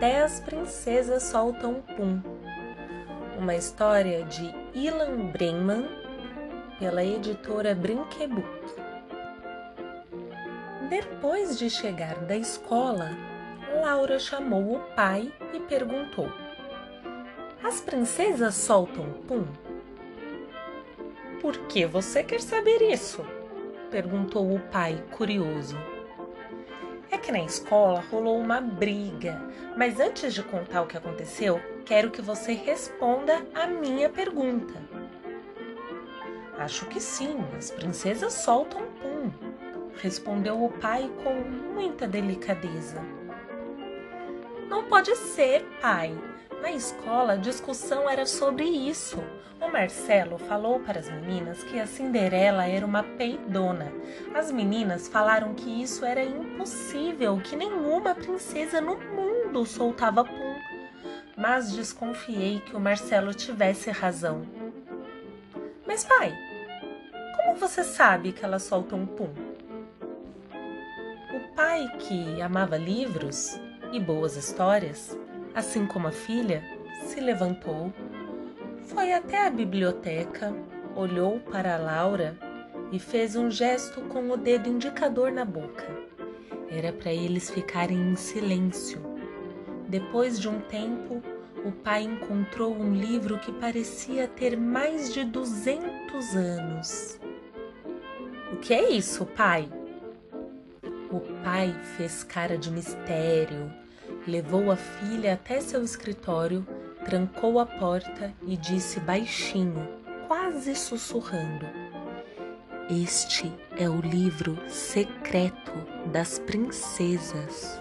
As princesas soltam pum. Uma história de Ilan Brenman pela editora Brinquebook. Depois de chegar da escola, Laura chamou o pai e perguntou: As princesas soltam pum? Por que você quer saber isso? perguntou o pai, curioso. Que na escola rolou uma briga, mas antes de contar o que aconteceu, quero que você responda a minha pergunta. Acho que sim, as princesas soltam pum, respondeu o pai com muita delicadeza. Não pode ser, pai. Na escola, a discussão era sobre isso. O Marcelo falou para as meninas que a Cinderela era uma peidona. As meninas falaram que isso era impossível, que nenhuma princesa no mundo soltava pum. Mas desconfiei que o Marcelo tivesse razão. Mas, pai, como você sabe que elas soltam pum? O pai, que amava livros e boas histórias, assim como a filha, se levantou, foi até a biblioteca, olhou para Laura e fez um gesto com o dedo indicador na boca. Era para eles ficarem em silêncio. Depois de um tempo, o pai encontrou um livro que parecia ter mais de 200 anos. O que é isso, pai? O pai fez cara de mistério, levou a filha até seu escritório, trancou a porta e disse baixinho, quase sussurrando: Este é o livro secreto das princesas.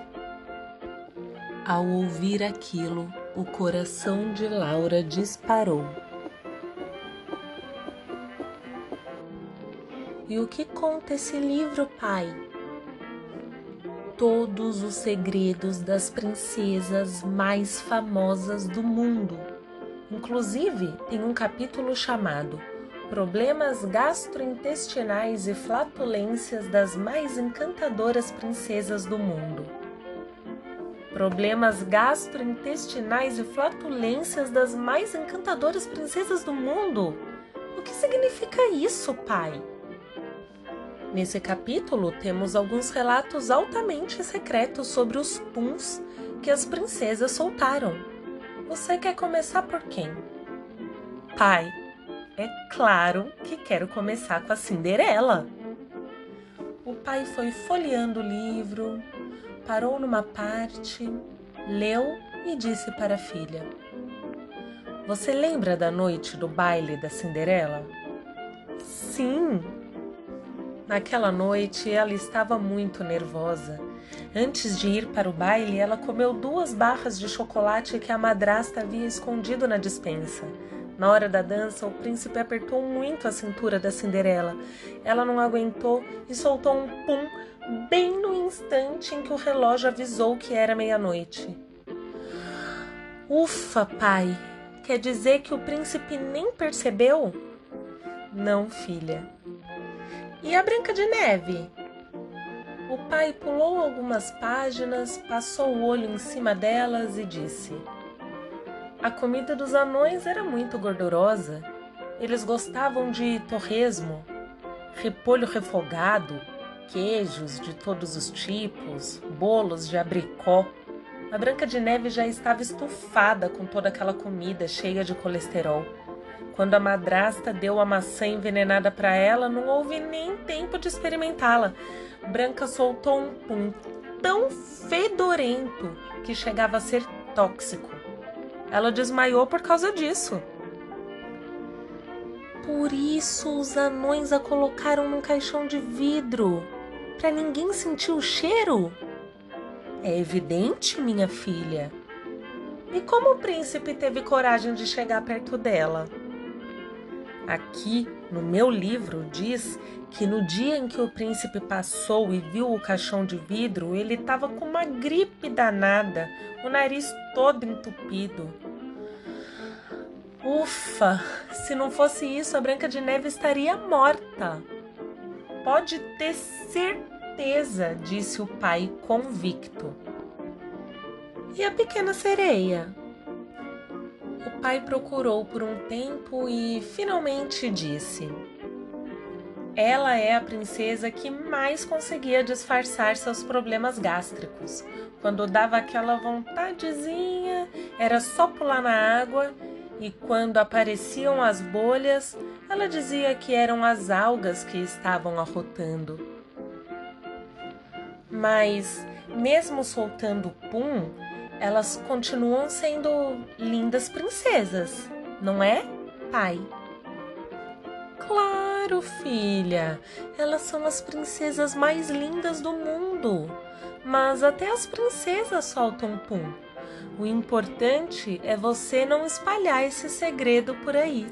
Ao ouvir aquilo, o coração de Laura disparou. E o que conta esse livro, pai? Todos os segredos das princesas mais famosas do mundo. Inclusive, tem um capítulo chamado Problemas gastrointestinais e flatulências das mais encantadoras princesas do mundo. Problemas gastrointestinais e flatulências das mais encantadoras princesas do mundo? O que significa isso, pai? Nesse capítulo, temos alguns relatos altamente secretos sobre os puns que as princesas soltaram. Você quer começar por quem? Pai, é claro que quero começar com a Cinderela. O pai foi folheando o livro, parou numa parte, leu e disse para a filha: Você lembra da noite do baile da Cinderela? Sim, Naquela noite ela estava muito nervosa. Antes de ir para o baile, ela comeu duas barras de chocolate que a madrasta havia escondido na dispensa. Na hora da dança, o príncipe apertou muito a cintura da Cinderela. Ela não aguentou e soltou um pum bem no instante em que o relógio avisou que era meia-noite. Ufa, pai! Quer dizer que o príncipe nem percebeu? Não, filha. E a Branca de Neve? O pai pulou algumas páginas, passou o olho em cima delas e disse: A comida dos anões era muito gordurosa. Eles gostavam de torresmo, repolho refogado, queijos de todos os tipos, bolos de abricó. A Branca de Neve já estava estufada com toda aquela comida cheia de colesterol. Quando a madrasta deu a maçã envenenada para ela, não houve nem tempo de experimentá-la. Branca soltou um pum tão fedorento que chegava a ser tóxico. Ela desmaiou por causa disso. Por isso os anões a colocaram num caixão de vidro, para ninguém sentir o cheiro. É evidente, minha filha. E como o príncipe teve coragem de chegar perto dela? Aqui no meu livro diz que no dia em que o príncipe passou e viu o caixão de vidro, ele estava com uma gripe danada, o nariz todo entupido. Ufa! Se não fosse isso, a Branca de Neve estaria morta. Pode ter certeza, disse o pai convicto. E a pequena sereia? O pai procurou por um tempo e finalmente disse: Ela é a princesa que mais conseguia disfarçar seus problemas gástricos. Quando dava aquela vontadezinha, era só pular na água e quando apareciam as bolhas, ela dizia que eram as algas que estavam arrotando. Mas, mesmo soltando pum, elas continuam sendo lindas princesas, não é, pai? Claro, filha, elas são as princesas mais lindas do mundo. Mas até as princesas soltam pum. O importante é você não espalhar esse segredo por aí.